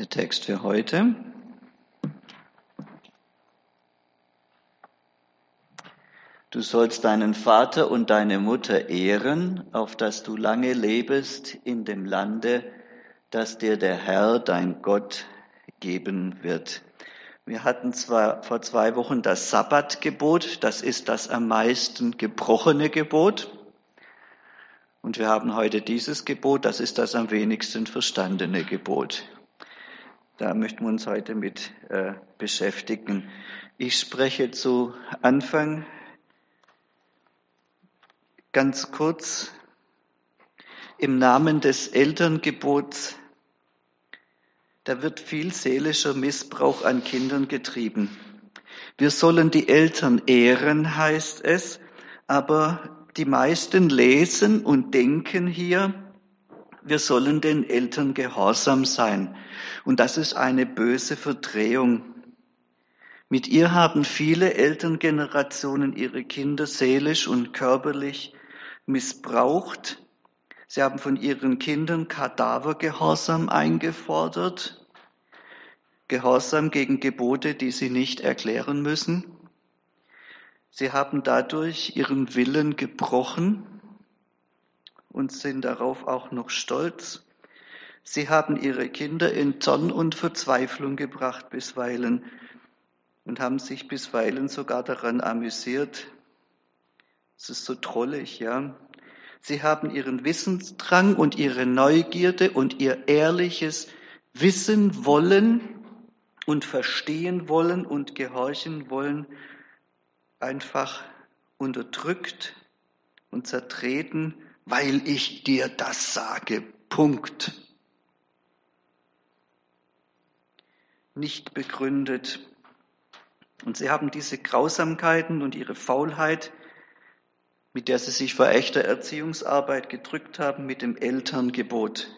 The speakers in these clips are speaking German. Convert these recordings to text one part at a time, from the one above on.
Der Text für heute. Du sollst deinen Vater und deine Mutter ehren, auf dass du lange lebest in dem Lande, das dir der Herr, dein Gott, geben wird. Wir hatten zwar vor zwei Wochen das Sabbatgebot, das ist das am meisten gebrochene Gebot. Und wir haben heute dieses Gebot, das ist das am wenigsten verstandene Gebot. Da möchten wir uns heute mit äh, beschäftigen. Ich spreche zu Anfang ganz kurz im Namen des Elterngebots. Da wird viel seelischer Missbrauch an Kindern getrieben. Wir sollen die Eltern ehren, heißt es, aber die meisten lesen und denken hier, wir sollen den Eltern gehorsam sein. Und das ist eine böse Verdrehung. Mit ihr haben viele Elterngenerationen ihre Kinder seelisch und körperlich missbraucht. Sie haben von ihren Kindern Kadavergehorsam eingefordert, Gehorsam gegen Gebote, die sie nicht erklären müssen. Sie haben dadurch ihren Willen gebrochen und sind darauf auch noch stolz. Sie haben ihre Kinder in Zorn und Verzweiflung gebracht bisweilen und haben sich bisweilen sogar daran amüsiert. Es ist so trollig, ja. Sie haben ihren Wissensdrang und ihre Neugierde und ihr ehrliches Wissen wollen und verstehen wollen und gehorchen wollen einfach unterdrückt und zertreten weil ich dir das sage. Punkt. Nicht begründet. Und sie haben diese Grausamkeiten und ihre Faulheit, mit der sie sich vor echter Erziehungsarbeit gedrückt haben, mit dem Elterngebot.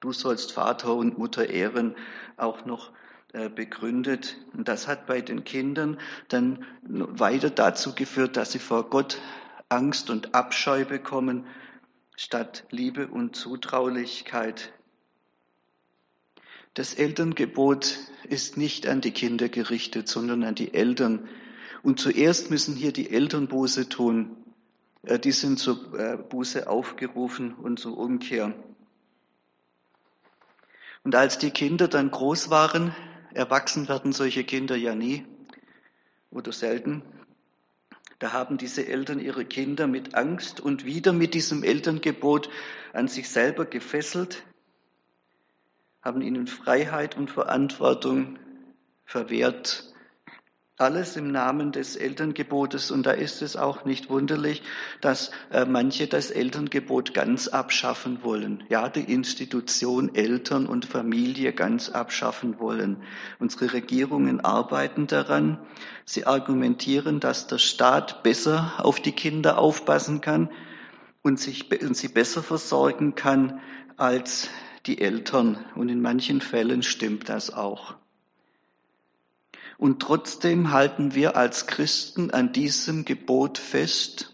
Du sollst Vater und Mutter ehren, auch noch äh, begründet. Und das hat bei den Kindern dann weiter dazu geführt, dass sie vor Gott Angst und Abscheu bekommen statt Liebe und Zutraulichkeit. Das Elterngebot ist nicht an die Kinder gerichtet, sondern an die Eltern. Und zuerst müssen hier die Eltern Buße tun. Äh, die sind zur äh, Buße aufgerufen und zur Umkehr. Und als die Kinder dann groß waren, erwachsen werden solche Kinder ja nie oder selten, da haben diese Eltern ihre Kinder mit Angst und wieder mit diesem Elterngebot an sich selber gefesselt, haben ihnen Freiheit und Verantwortung verwehrt alles im Namen des Elterngebotes. Und da ist es auch nicht wunderlich, dass äh, manche das Elterngebot ganz abschaffen wollen. Ja, die Institution Eltern und Familie ganz abschaffen wollen. Unsere Regierungen arbeiten daran. Sie argumentieren, dass der Staat besser auf die Kinder aufpassen kann und, sich, und sie besser versorgen kann als die Eltern. Und in manchen Fällen stimmt das auch. Und trotzdem halten wir als Christen an diesem Gebot fest,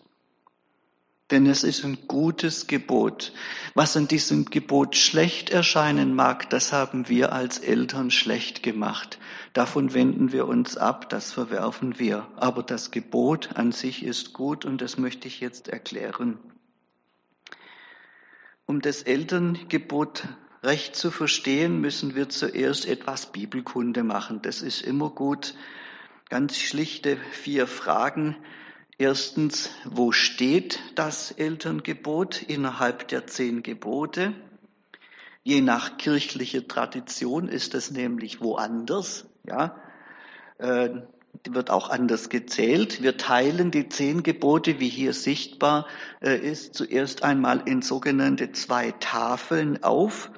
denn es ist ein gutes Gebot. Was an diesem Gebot schlecht erscheinen mag, das haben wir als Eltern schlecht gemacht. Davon wenden wir uns ab, das verwerfen wir. Aber das Gebot an sich ist gut und das möchte ich jetzt erklären. Um das Elterngebot recht zu verstehen, müssen wir zuerst etwas Bibelkunde machen. Das ist immer gut. Ganz schlichte vier Fragen. Erstens, wo steht das Elterngebot innerhalb der zehn Gebote? Je nach kirchlicher Tradition ist es nämlich woanders, ja, äh, wird auch anders gezählt. Wir teilen die zehn Gebote, wie hier sichtbar äh, ist, zuerst einmal in sogenannte zwei Tafeln auf.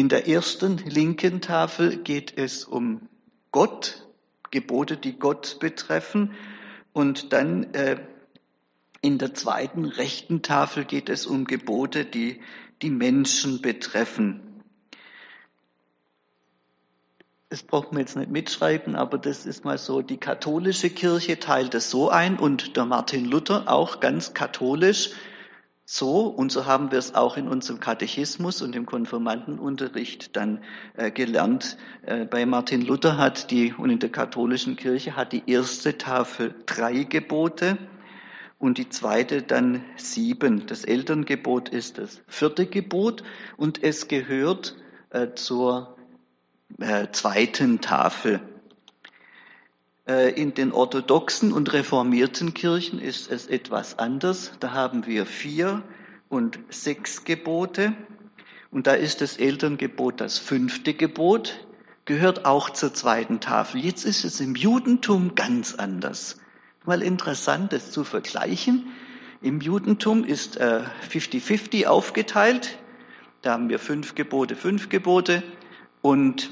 In der ersten linken Tafel geht es um Gott, Gebote, die Gott betreffen. Und dann äh, in der zweiten rechten Tafel geht es um Gebote, die die Menschen betreffen. Das braucht man jetzt nicht mitschreiben, aber das ist mal so. Die katholische Kirche teilt es so ein und der Martin Luther auch ganz katholisch. So, und so haben wir es auch in unserem Katechismus und im Konfirmandenunterricht dann äh, gelernt. Äh, bei Martin Luther hat die, und in der katholischen Kirche hat die erste Tafel drei Gebote und die zweite dann sieben. Das Elterngebot ist das vierte Gebot und es gehört äh, zur äh, zweiten Tafel. Äh, in den orthodoxen und reformierten Kirchen ist es etwas anders. Da haben wir vier und sechs Gebote. Und da ist das Elterngebot das fünfte Gebot, gehört auch zur zweiten Tafel. Jetzt ist es im Judentum ganz anders. Mal interessant, das zu vergleichen. Im Judentum ist 50-50 äh, aufgeteilt. Da haben wir fünf Gebote, fünf Gebote. Und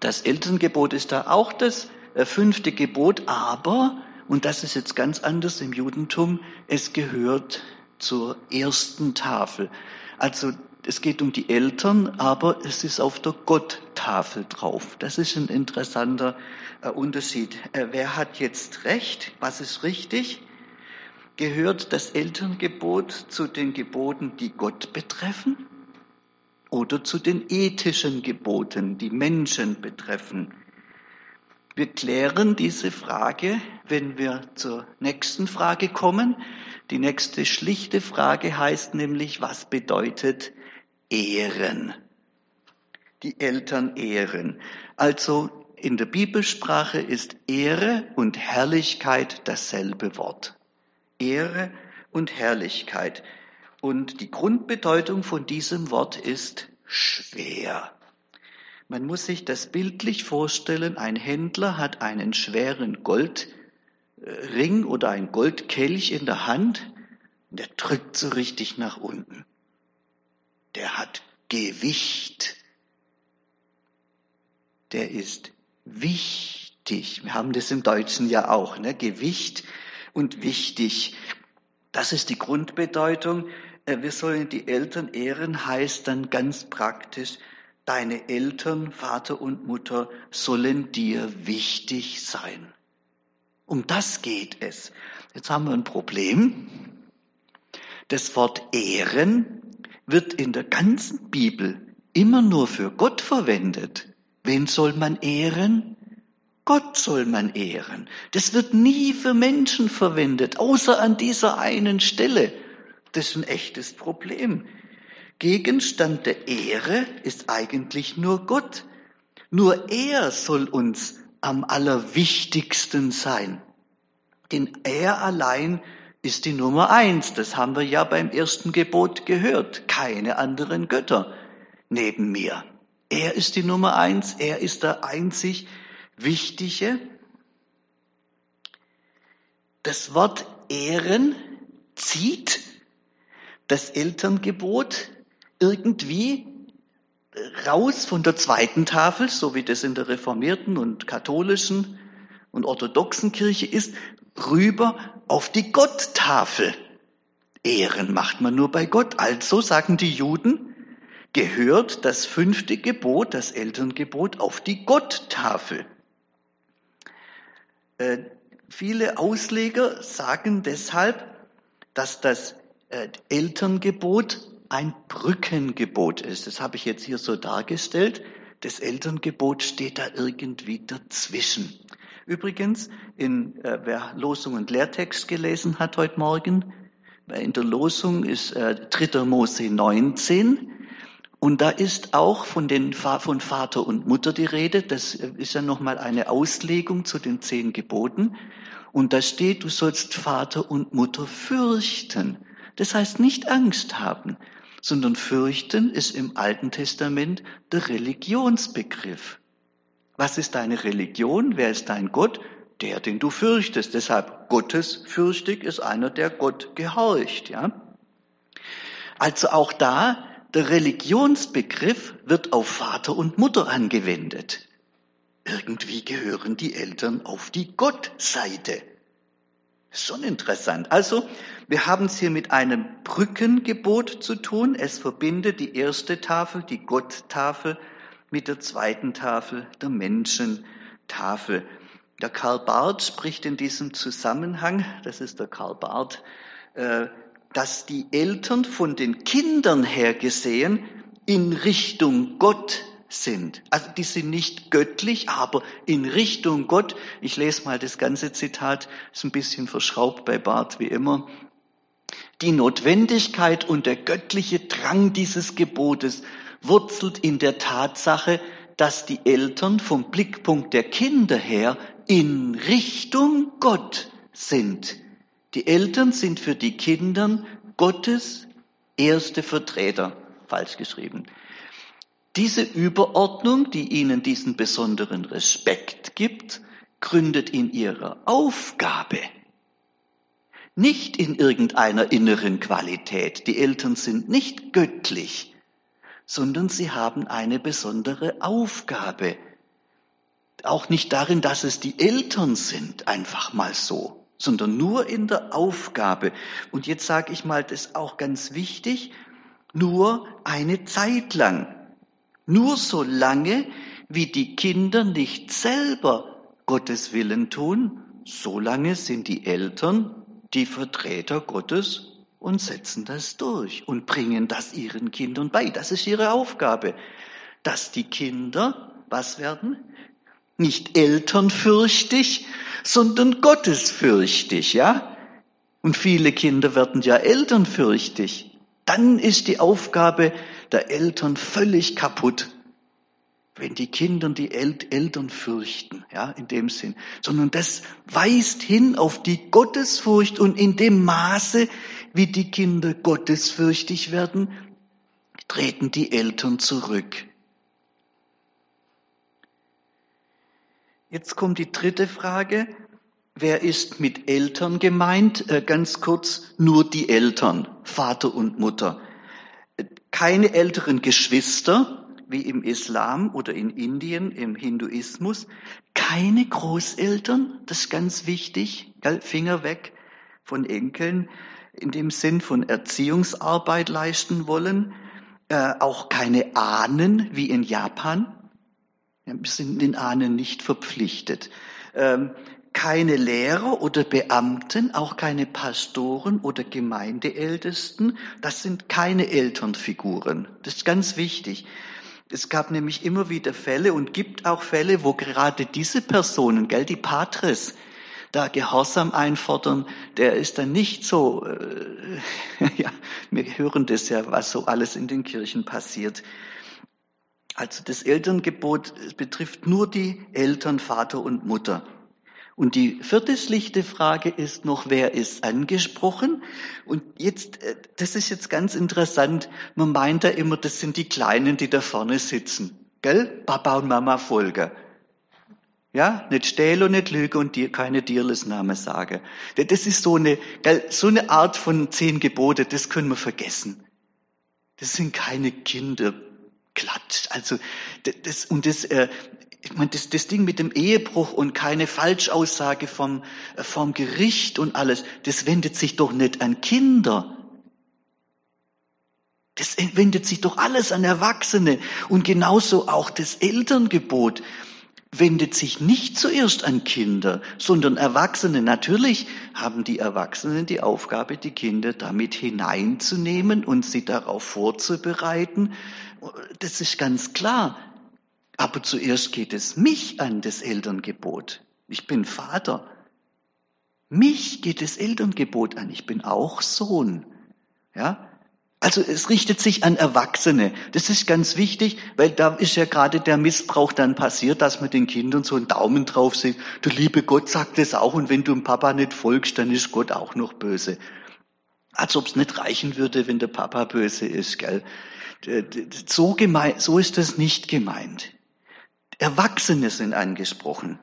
das Elterngebot ist da auch das fünfte Gebot, aber, und das ist jetzt ganz anders im Judentum, es gehört zur ersten Tafel. Also es geht um die Eltern, aber es ist auf der Gotttafel drauf. Das ist ein interessanter äh, Unterschied. Äh, wer hat jetzt recht? Was ist richtig? Gehört das Elterngebot zu den Geboten, die Gott betreffen? Oder zu den ethischen Geboten, die Menschen betreffen? Wir klären diese Frage, wenn wir zur nächsten Frage kommen. Die nächste schlichte Frage heißt nämlich, was bedeutet Ehren? Die Eltern ehren. Also in der Bibelsprache ist Ehre und Herrlichkeit dasselbe Wort. Ehre und Herrlichkeit. Und die Grundbedeutung von diesem Wort ist schwer. Man muss sich das bildlich vorstellen, ein Händler hat einen schweren Goldring oder ein Goldkelch in der Hand und der drückt so richtig nach unten. Der hat Gewicht. Der ist wichtig. Wir haben das im Deutschen ja auch, ne? Gewicht und wichtig. Das ist die Grundbedeutung. Äh, wir sollen die Eltern ehren, heißt dann ganz praktisch, Deine Eltern, Vater und Mutter, sollen dir wichtig sein. Um das geht es. Jetzt haben wir ein Problem. Das Wort Ehren wird in der ganzen Bibel immer nur für Gott verwendet. Wen soll man ehren? Gott soll man ehren. Das wird nie für Menschen verwendet, außer an dieser einen Stelle. Das ist ein echtes Problem. Gegenstand der Ehre ist eigentlich nur Gott. Nur er soll uns am allerwichtigsten sein. Denn er allein ist die Nummer eins. Das haben wir ja beim ersten Gebot gehört. Keine anderen Götter neben mir. Er ist die Nummer eins. Er ist der einzig Wichtige. Das Wort Ehren zieht das Elterngebot irgendwie raus von der zweiten Tafel, so wie das in der reformierten und katholischen und orthodoxen Kirche ist, rüber auf die Gotttafel. Ehren macht man nur bei Gott. Also sagen die Juden, gehört das fünfte Gebot, das Elterngebot, auf die Gotttafel. Äh, viele Ausleger sagen deshalb, dass das äh, Elterngebot ein Brückengebot ist. Das habe ich jetzt hier so dargestellt. Das Elterngebot steht da irgendwie dazwischen. Übrigens, in, äh, wer Losung und Lehrtext gelesen hat heute Morgen, in der Losung ist äh, 3. Mose 19 und da ist auch von, den, von Vater und Mutter die Rede. Das ist ja nochmal eine Auslegung zu den zehn Geboten. Und da steht, du sollst Vater und Mutter fürchten. Das heißt nicht Angst haben, sondern fürchten ist im Alten Testament der Religionsbegriff. Was ist deine Religion? Wer ist dein Gott? Der, den du fürchtest. Deshalb gottesfürchtig ist einer, der Gott gehorcht, ja? Also auch da, der Religionsbegriff wird auf Vater und Mutter angewendet. Irgendwie gehören die Eltern auf die Gottseite. Schon interessant. Also, wir haben es hier mit einem Brückengebot zu tun. Es verbindet die erste Tafel, die Gotttafel, mit der zweiten Tafel, der Menschentafel. Der Karl Barth spricht in diesem Zusammenhang, das ist der Karl Barth, äh, dass die Eltern von den Kindern her gesehen in Richtung Gott sind. Also die sind nicht göttlich, aber in Richtung Gott. Ich lese mal das ganze Zitat, ist ein bisschen verschraubt bei Barth wie immer. Die Notwendigkeit und der göttliche Drang dieses Gebotes wurzelt in der Tatsache, dass die Eltern vom Blickpunkt der Kinder her in Richtung Gott sind. Die Eltern sind für die Kinder Gottes erste Vertreter. Falsch geschrieben. Diese Überordnung, die ihnen diesen besonderen Respekt gibt, gründet in ihrer Aufgabe, nicht in irgendeiner inneren Qualität. Die Eltern sind nicht göttlich, sondern sie haben eine besondere Aufgabe. Auch nicht darin, dass es die Eltern sind, einfach mal so, sondern nur in der Aufgabe. Und jetzt sage ich mal, das ist auch ganz wichtig, nur eine Zeit lang. Nur so lange, wie die Kinder nicht selber Gottes Willen tun, so lange sind die Eltern die Vertreter Gottes und setzen das durch und bringen das ihren Kindern bei. Das ist ihre Aufgabe, dass die Kinder was werden? Nicht elternfürchtig, sondern gottesfürchtig, ja? Und viele Kinder werden ja elternfürchtig. Dann ist die Aufgabe der Eltern völlig kaputt. Wenn die Kinder die Eltern fürchten, ja, in dem Sinn, sondern das weist hin auf die Gottesfurcht und in dem Maße, wie die Kinder gottesfürchtig werden, treten die Eltern zurück. Jetzt kommt die dritte Frage. Wer ist mit Eltern gemeint? Äh, ganz kurz, nur die Eltern, Vater und Mutter keine älteren Geschwister, wie im Islam oder in Indien, im Hinduismus, keine Großeltern, das ist ganz wichtig, Finger weg von Enkeln, in dem Sinn von Erziehungsarbeit leisten wollen, äh, auch keine Ahnen wie in Japan. Ja, wir sind den Ahnen nicht verpflichtet. Ähm, keine Lehrer oder Beamten, auch keine Pastoren oder Gemeindeältesten. Das sind keine Elternfiguren. Das ist ganz wichtig. Es gab nämlich immer wieder Fälle und gibt auch Fälle, wo gerade diese Personen, gell, die Patres, da Gehorsam einfordern, der ist dann nicht so, äh, ja, wir hören das ja, was so alles in den Kirchen passiert. Also das Elterngebot betrifft nur die Eltern, Vater und Mutter. Und die vierte schlichte Frage ist noch, wer ist angesprochen? Und jetzt, äh, das ist jetzt ganz interessant. Man meint da immer, das sind die Kleinen, die da vorne sitzen. Gell? Papa und Mama folgen. Ja, nicht stehlen und nicht lügen und dir keine Tierlesname sagen. Das ist so eine, gell, so eine Art von zehn Gebote, das können wir vergessen. Das sind keine Kinder. Klatsch. Also, das, und das, äh, ich meine, das, das Ding mit dem Ehebruch und keine Falschaussage vom, äh, vom Gericht und alles, das wendet sich doch nicht an Kinder. Das wendet sich doch alles an Erwachsene. Und genauso auch das Elterngebot wendet sich nicht zuerst an Kinder, sondern Erwachsene. Natürlich haben die Erwachsenen die Aufgabe, die Kinder damit hineinzunehmen und sie darauf vorzubereiten. Das ist ganz klar. Aber zuerst geht es mich an, das Elterngebot. Ich bin Vater. Mich geht das Elterngebot an. Ich bin auch Sohn. Ja? Also es richtet sich an Erwachsene. Das ist ganz wichtig, weil da ist ja gerade der Missbrauch dann passiert, dass man den Kindern so einen Daumen drauf sieht. Der liebe Gott sagt es auch und wenn du dem Papa nicht folgst, dann ist Gott auch noch böse. Als ob es nicht reichen würde, wenn der Papa böse ist, gell? So, gemein, so ist das nicht gemeint. Erwachsene sind angesprochen.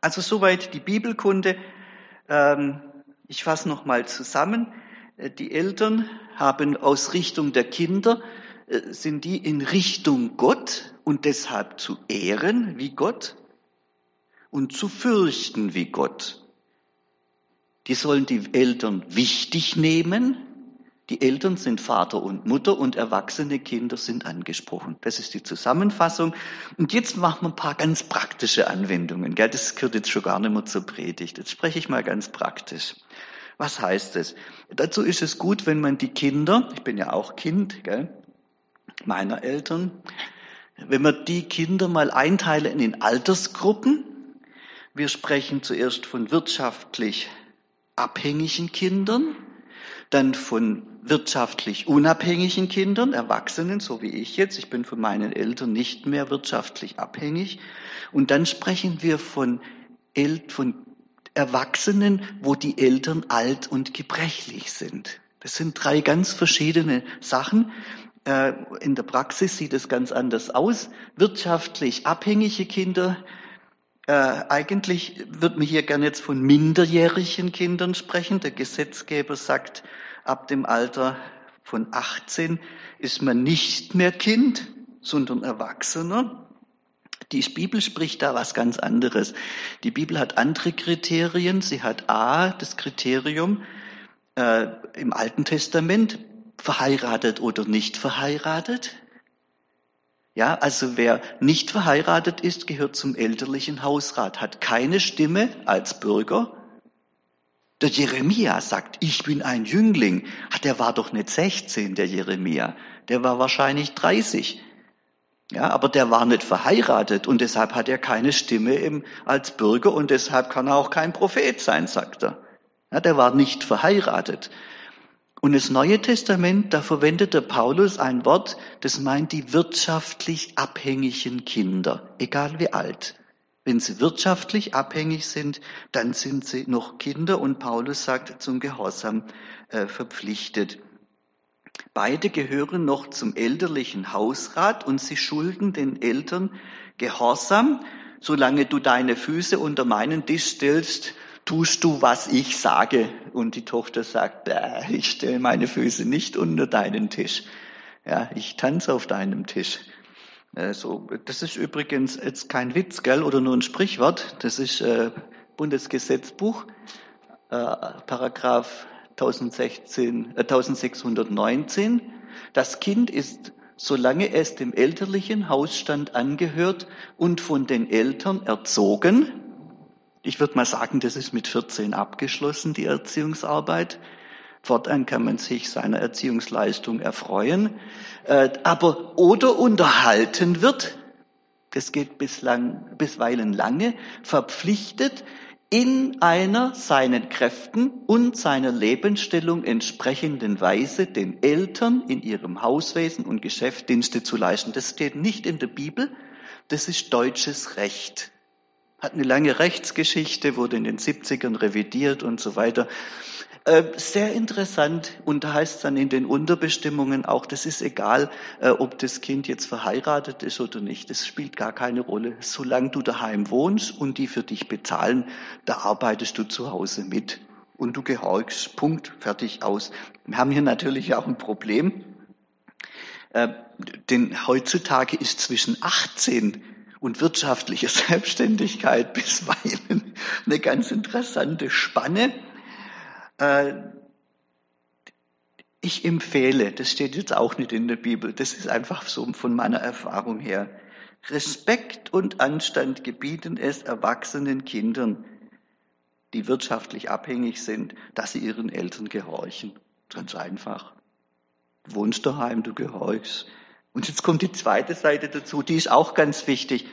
Also soweit die Bibelkunde. Ähm, ich fasse nochmal zusammen. Äh, die Eltern haben aus Richtung der Kinder, äh, sind die in Richtung Gott und deshalb zu ehren wie Gott und zu fürchten wie Gott. Die sollen die Eltern wichtig nehmen, die Eltern sind Vater und Mutter und erwachsene Kinder sind angesprochen. Das ist die Zusammenfassung. Und jetzt machen wir ein paar ganz praktische Anwendungen. Das gehört jetzt schon gar nicht mehr zur Predigt. Jetzt spreche ich mal ganz praktisch. Was heißt es? Dazu ist es gut, wenn man die Kinder, ich bin ja auch Kind, gell, meiner Eltern, wenn wir die Kinder mal einteilen in Altersgruppen. Wir sprechen zuerst von wirtschaftlich abhängigen Kindern, dann von wirtschaftlich unabhängigen Kindern, Erwachsenen, so wie ich jetzt. Ich bin von meinen Eltern nicht mehr wirtschaftlich abhängig. Und dann sprechen wir von, El von Erwachsenen, wo die Eltern alt und gebrechlich sind. Das sind drei ganz verschiedene Sachen. Äh, in der Praxis sieht es ganz anders aus. Wirtschaftlich abhängige Kinder, äh, eigentlich wird man hier gerne jetzt von minderjährigen Kindern sprechen. Der Gesetzgeber sagt, ab dem Alter von 18 ist man nicht mehr Kind, sondern Erwachsener. Die Bibel spricht da was ganz anderes. Die Bibel hat andere Kriterien. Sie hat A, das Kriterium äh, im Alten Testament, verheiratet oder nicht verheiratet. Ja, also wer nicht verheiratet ist, gehört zum elterlichen Hausrat, hat keine Stimme als Bürger. Der Jeremia sagt, ich bin ein Jüngling. Ach, der war doch nicht 16, der Jeremia. Der war wahrscheinlich 30. Ja, aber der war nicht verheiratet und deshalb hat er keine Stimme im, als Bürger und deshalb kann er auch kein Prophet sein, sagt er. Ja, der war nicht verheiratet. Und das Neue Testament, da verwendet der Paulus ein Wort, das meint die wirtschaftlich abhängigen Kinder, egal wie alt. Wenn sie wirtschaftlich abhängig sind, dann sind sie noch Kinder und Paulus sagt zum Gehorsam äh, verpflichtet. Beide gehören noch zum elterlichen Hausrat und sie schulden den Eltern Gehorsam. Solange du deine Füße unter meinen Tisch stellst, tust du, was ich sage? Und die Tochter sagt, ich stelle meine Füße nicht unter deinen Tisch. Ja, ich tanze auf deinem Tisch. Äh, so, das ist übrigens jetzt kein Witz, gell, oder nur ein Sprichwort. Das ist äh, Bundesgesetzbuch, äh, Paragraph 1016, äh, 1619. Das Kind ist, solange es dem elterlichen Hausstand angehört und von den Eltern erzogen, ich würde mal sagen, das ist mit 14 abgeschlossen, die Erziehungsarbeit. Fortan kann man sich seiner Erziehungsleistung erfreuen. Äh, aber oder unterhalten wird, das geht bislang, bisweilen lange, verpflichtet, in einer seinen Kräften und seiner Lebensstellung entsprechenden Weise den Eltern in ihrem Hauswesen und Geschäft Dienste zu leisten. Das steht nicht in der Bibel, das ist deutsches Recht hat eine lange Rechtsgeschichte, wurde in den 70ern revidiert und so weiter. Äh, sehr interessant und da heißt es dann in den Unterbestimmungen auch, das ist egal, äh, ob das Kind jetzt verheiratet ist oder nicht. Das spielt gar keine Rolle. Solange du daheim wohnst und die für dich bezahlen, da arbeitest du zu Hause mit und du gehorchst. Punkt, fertig, aus. Wir haben hier natürlich auch ein Problem. Äh, denn heutzutage ist zwischen 18 und wirtschaftliche Selbstständigkeit bisweilen eine ganz interessante Spanne. Äh, ich empfehle, das steht jetzt auch nicht in der Bibel, das ist einfach so von meiner Erfahrung her, Respekt und Anstand gebieten es erwachsenen Kindern, die wirtschaftlich abhängig sind, dass sie ihren Eltern gehorchen. Ganz einfach. Du wohnst daheim, du gehorchst. Und jetzt kommt die zweite Seite dazu, die ist auch ganz wichtig.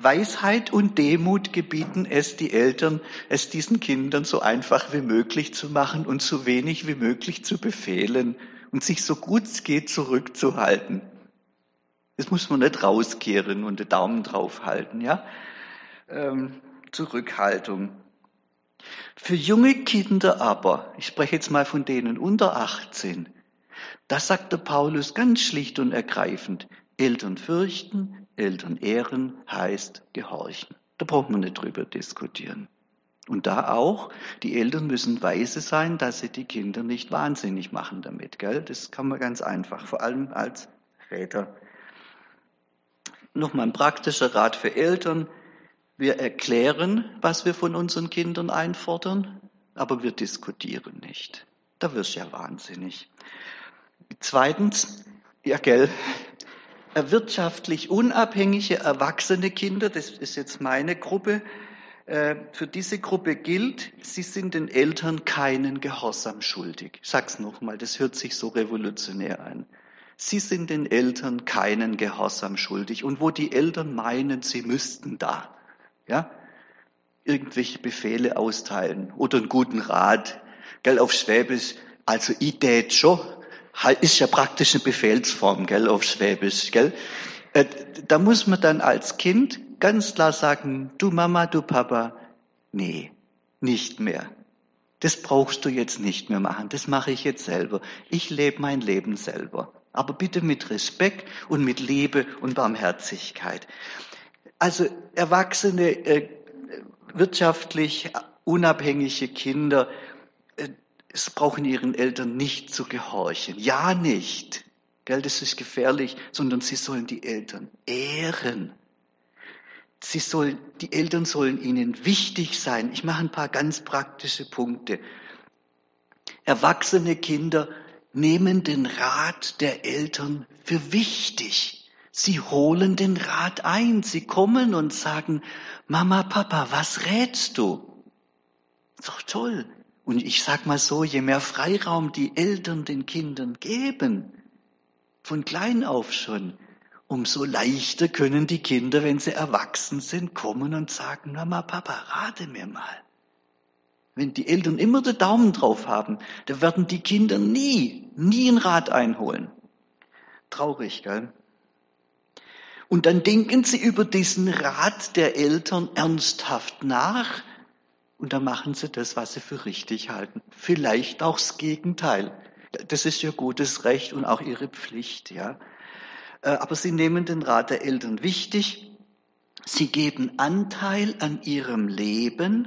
Weisheit und Demut gebieten es die Eltern, es diesen Kindern so einfach wie möglich zu machen und so wenig wie möglich zu befehlen und sich so gut es geht zurückzuhalten. Das muss man nicht rauskehren und den Daumen drauf halten, ja? Ähm, Zurückhaltung. Für junge Kinder aber, ich spreche jetzt mal von denen unter 18, das sagte Paulus ganz schlicht und ergreifend. Eltern fürchten, Eltern ehren heißt gehorchen. Da braucht man nicht drüber diskutieren. Und da auch, die Eltern müssen weise sein, dass sie die Kinder nicht wahnsinnig machen damit, gell? Das kann man ganz einfach, vor allem als Väter. Nochmal ein praktischer Rat für Eltern. Wir erklären, was wir von unseren Kindern einfordern, aber wir diskutieren nicht. Da wirst du ja wahnsinnig. Zweitens, ja gell, wirtschaftlich unabhängige erwachsene Kinder, das ist jetzt meine Gruppe, Äh, für diese Gruppe gilt, sie sind den Eltern keinen Gehorsam schuldig. Ich sag's nochmal, das hört sich so revolutionär an. Sie sind den Eltern keinen Gehorsam schuldig. Und wo die Eltern meinen, sie müssten da, ja, irgendwelche Befehle austeilen oder einen guten Rat, gell, auf Schwäbisch, also Idee schon, ist ja praktisch eine Befehlsform, gell, auf Schwäbisch, gell. Äh, da muss man dann als Kind ganz klar sagen, du Mama, du Papa, nee, nicht mehr. Das brauchst du jetzt nicht mehr machen. Das mache ich jetzt selber. Ich lebe mein Leben selber. Aber bitte mit Respekt und mit Liebe und Barmherzigkeit. Also Erwachsene, äh, wirtschaftlich unabhängige Kinder, es brauchen ihren Eltern nicht zu gehorchen. Ja, nicht. Gell, das ist gefährlich, sondern sie sollen die Eltern ehren. Sie sollen, die Eltern sollen ihnen wichtig sein. Ich mache ein paar ganz praktische Punkte. Erwachsene Kinder nehmen den Rat der Eltern für wichtig. Sie holen den Rat ein. Sie kommen und sagen, Mama, Papa, was rätst du? Ist doch toll. Und ich sag mal so, je mehr Freiraum die Eltern den Kindern geben, von klein auf schon, umso leichter können die Kinder, wenn sie erwachsen sind, kommen und sagen, Mama, Papa, rate mir mal. Wenn die Eltern immer den Daumen drauf haben, dann werden die Kinder nie, nie einen Rat einholen. Traurig, gell? Und dann denken sie über diesen Rat der Eltern ernsthaft nach und dann machen sie das, was sie für richtig halten. Vielleicht auch das Gegenteil. Das ist ihr gutes Recht und auch ihre Pflicht, ja. Äh, aber sie nehmen den Rat der Eltern wichtig. Sie geben Anteil an ihrem Leben,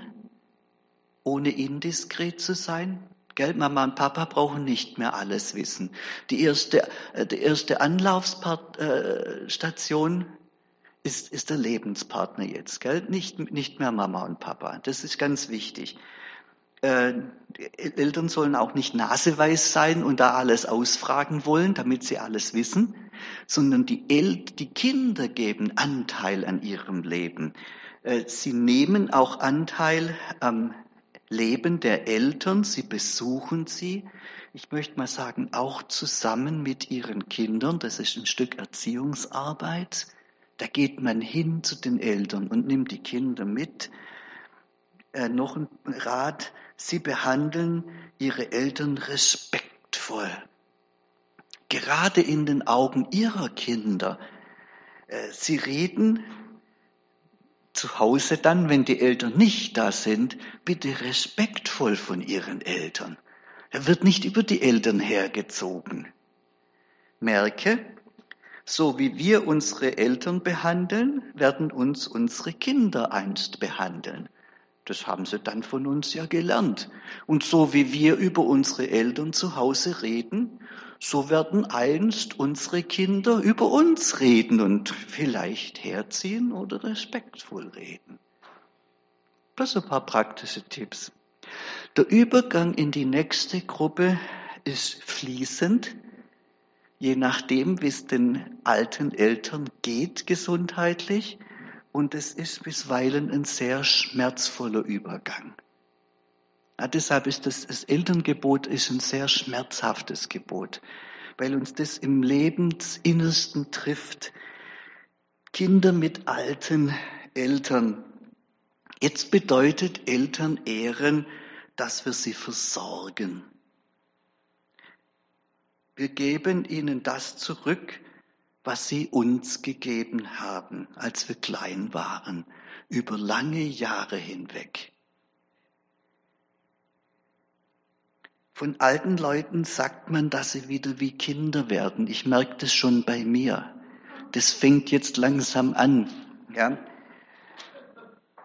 ohne indiskret zu sein. Gell, Mama und Papa brauchen nicht mehr alles wissen. Die erste, äh, die erste Anlaufstation äh, ist, ist der Lebenspartner jetzt, gell? Nicht, nicht mehr Mama und Papa. Das ist ganz wichtig. Äh, Eltern sollen auch nicht naseweiß sein und da alles ausfragen wollen, damit sie alles wissen, sondern die, El die Kinder geben Anteil an ihrem Leben. Äh, sie nehmen auch Anteil am Leben der Eltern, sie besuchen sie. Ich möchte mal sagen, auch zusammen mit ihren Kindern. Das ist ein Stück Erziehungsarbeit. Da geht man hin zu den Eltern und nimmt die Kinder mit. Äh, noch ein Rat, sie behandeln ihre Eltern respektvoll. Gerade in den Augen ihrer Kinder. Äh, sie reden zu Hause dann, wenn die Eltern nicht da sind, bitte respektvoll von ihren Eltern. Er wird nicht über die Eltern hergezogen. Merke, so wie wir unsere Eltern behandeln, werden uns unsere Kinder einst behandeln. Das haben sie dann von uns ja gelernt. Und so wie wir über unsere Eltern zu Hause reden, so werden einst unsere Kinder über uns reden und vielleicht herziehen oder respektvoll reden. Das sind ein paar praktische Tipps. Der Übergang in die nächste Gruppe ist fließend, je nachdem, wie es den alten Eltern geht gesundheitlich. Und es ist bisweilen ein sehr schmerzvoller Übergang. Ja, deshalb ist das, das Elterngebot ist ein sehr schmerzhaftes Gebot, weil uns das im Lebensinnersten trifft. Kinder mit alten Eltern. Jetzt bedeutet Eltern ehren, dass wir sie versorgen. Wir geben ihnen das zurück, was sie uns gegeben haben, als wir klein waren, über lange Jahre hinweg. Von alten Leuten sagt man, dass sie wieder wie Kinder werden. Ich merke das schon bei mir. Das fängt jetzt langsam an. Ja,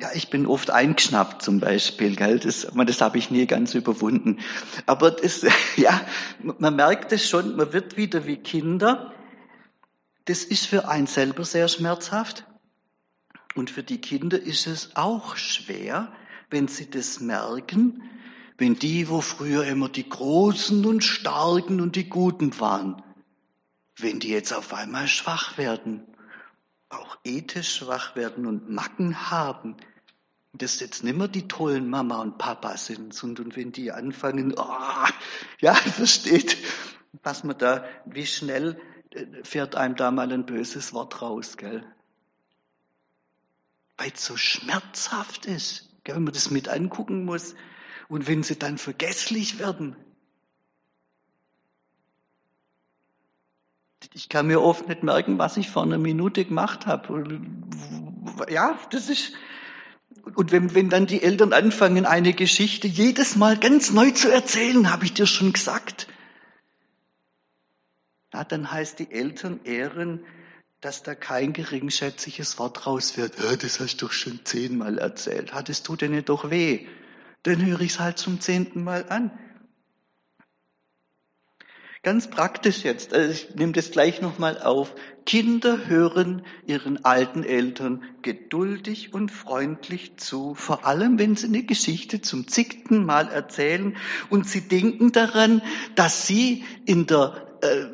ja ich bin oft eingeschnappt zum Beispiel. Gell? Das, das habe ich nie ganz überwunden. Aber das, ja, man merkt es schon, man wird wieder wie Kinder. Das ist für einen selber sehr schmerzhaft. Und für die Kinder ist es auch schwer, wenn sie das merken, wenn die, wo früher immer die Großen und Starken und die Guten waren, wenn die jetzt auf einmal schwach werden, auch ethisch schwach werden und Macken haben, das jetzt nicht mehr die tollen Mama und Papa sind, sondern wenn die anfangen, oh, ja, versteht, was man da, wie schnell äh, fährt einem da mal ein böses Wort raus, gell? Weil es so schmerzhaft ist, gell, wenn man das mit angucken muss. Und wenn sie dann vergesslich werden. Ich kann mir oft nicht merken, was ich vor einer Minute gemacht habe. Ja, das ist, und wenn, wenn dann die Eltern anfangen, eine Geschichte jedes Mal ganz neu zu erzählen, habe ich dir schon gesagt. Ja, dann heißt die Eltern ehren, dass da kein geringschätziges Wort raus wird. Ja, das hast du doch schon zehnmal erzählt. Hat es tut nicht doch weh? Dann höre ich es halt zum zehnten Mal an. Ganz praktisch jetzt, also ich nehme das gleich nochmal auf. Kinder hören ihren alten Eltern geduldig und freundlich zu, vor allem wenn sie eine Geschichte zum zigten Mal erzählen. Und sie denken daran, dass sie in der, äh,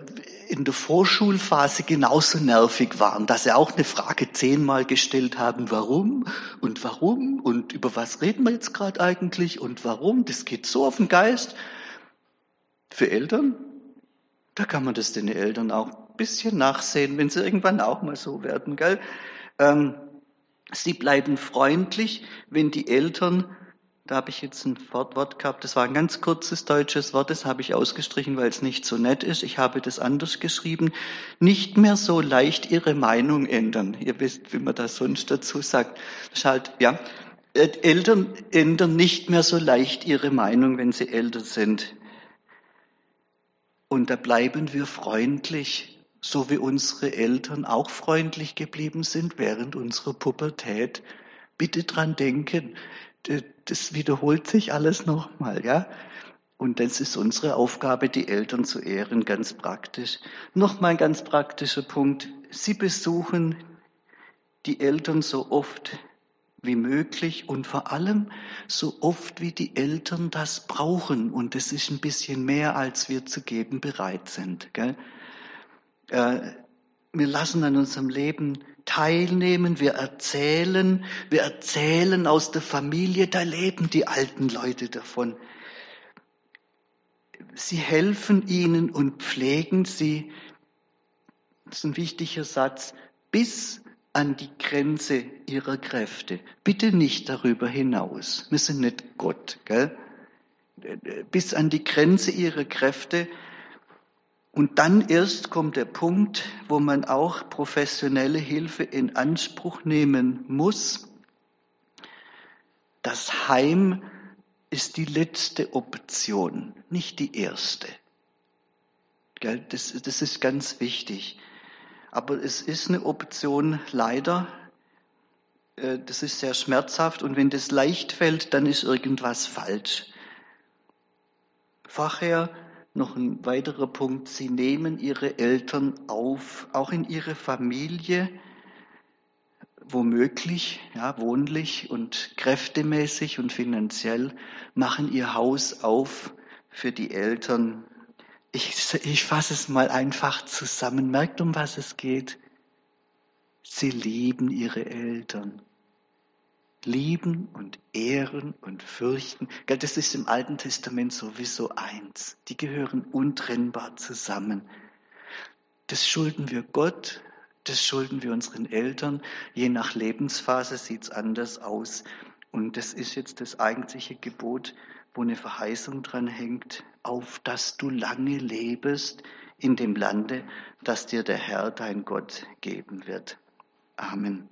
in der Vorschulphase genauso nervig waren, dass sie auch eine Frage zehnmal gestellt haben, warum und warum und über was reden wir jetzt gerade eigentlich und warum, das geht so auf den Geist. Für Eltern da kann man das den Eltern auch ein bisschen nachsehen, wenn sie irgendwann auch mal so werden, gell? Ähm, sie bleiben freundlich, wenn die Eltern, da habe ich jetzt ein Wort gehabt, das war ein ganz kurzes deutsches Wort, das habe ich ausgestrichen, weil es nicht so nett ist. Ich habe das anders geschrieben. Nicht mehr so leicht ihre Meinung ändern. Ihr wisst, wie man das sonst dazu sagt. Das ist halt, ja, äh, Eltern ändern nicht mehr so leicht ihre Meinung, wenn sie älter sind. Und da bleiben wir freundlich, so wie unsere Eltern auch freundlich geblieben sind während unserer Pubertät. Bitte dran denken, das wiederholt sich alles nochmal, ja? Und das ist unsere Aufgabe, die Eltern zu ehren, ganz praktisch. Nochmal ein ganz praktischer Punkt. Sie besuchen die Eltern so oft wie möglich und vor allem so oft wie die Eltern das brauchen. Und das ist ein bisschen mehr, als wir zu geben bereit sind. Gell? Äh, wir lassen an unserem Leben teilnehmen, wir erzählen, wir erzählen aus der Familie, da leben die alten Leute davon. Sie helfen ihnen und pflegen sie, das ist ein wichtiger Satz, bis an die Grenze ihrer Kräfte. Bitte nicht darüber hinaus. Wir sind nicht Gott, gell? Bis an die Grenze ihrer Kräfte. Und dann erst kommt der Punkt, wo man auch professionelle Hilfe in Anspruch nehmen muss. Das Heim ist die letzte Option, nicht die erste. Das, das ist ganz wichtig. Aber es ist eine Option leider. Äh, das ist sehr schmerzhaft und wenn das leicht fällt, dann ist irgendwas falsch. Vorher noch ein weiterer Punkt. Sie nehmen ihre Eltern auf, auch in ihre Familie, womöglich, ja, wohnlich und kräftemäßig und finanziell, machen ihr Haus auf für die Eltern, ich, ich fasse es mal einfach zusammen. Merkt, um was es geht? Sie lieben ihre Eltern. Lieben und ehren und fürchten. Das ist im Alten Testament sowieso eins. Die gehören untrennbar zusammen. Das schulden wir Gott, das schulden wir unseren Eltern. Je nach Lebensphase sieht es anders aus. Und das ist jetzt das eigentliche Gebot, wo eine Verheißung dran hängt, auf dass du lange lebest in dem Lande, das dir der Herr, dein Gott, geben wird. Amen.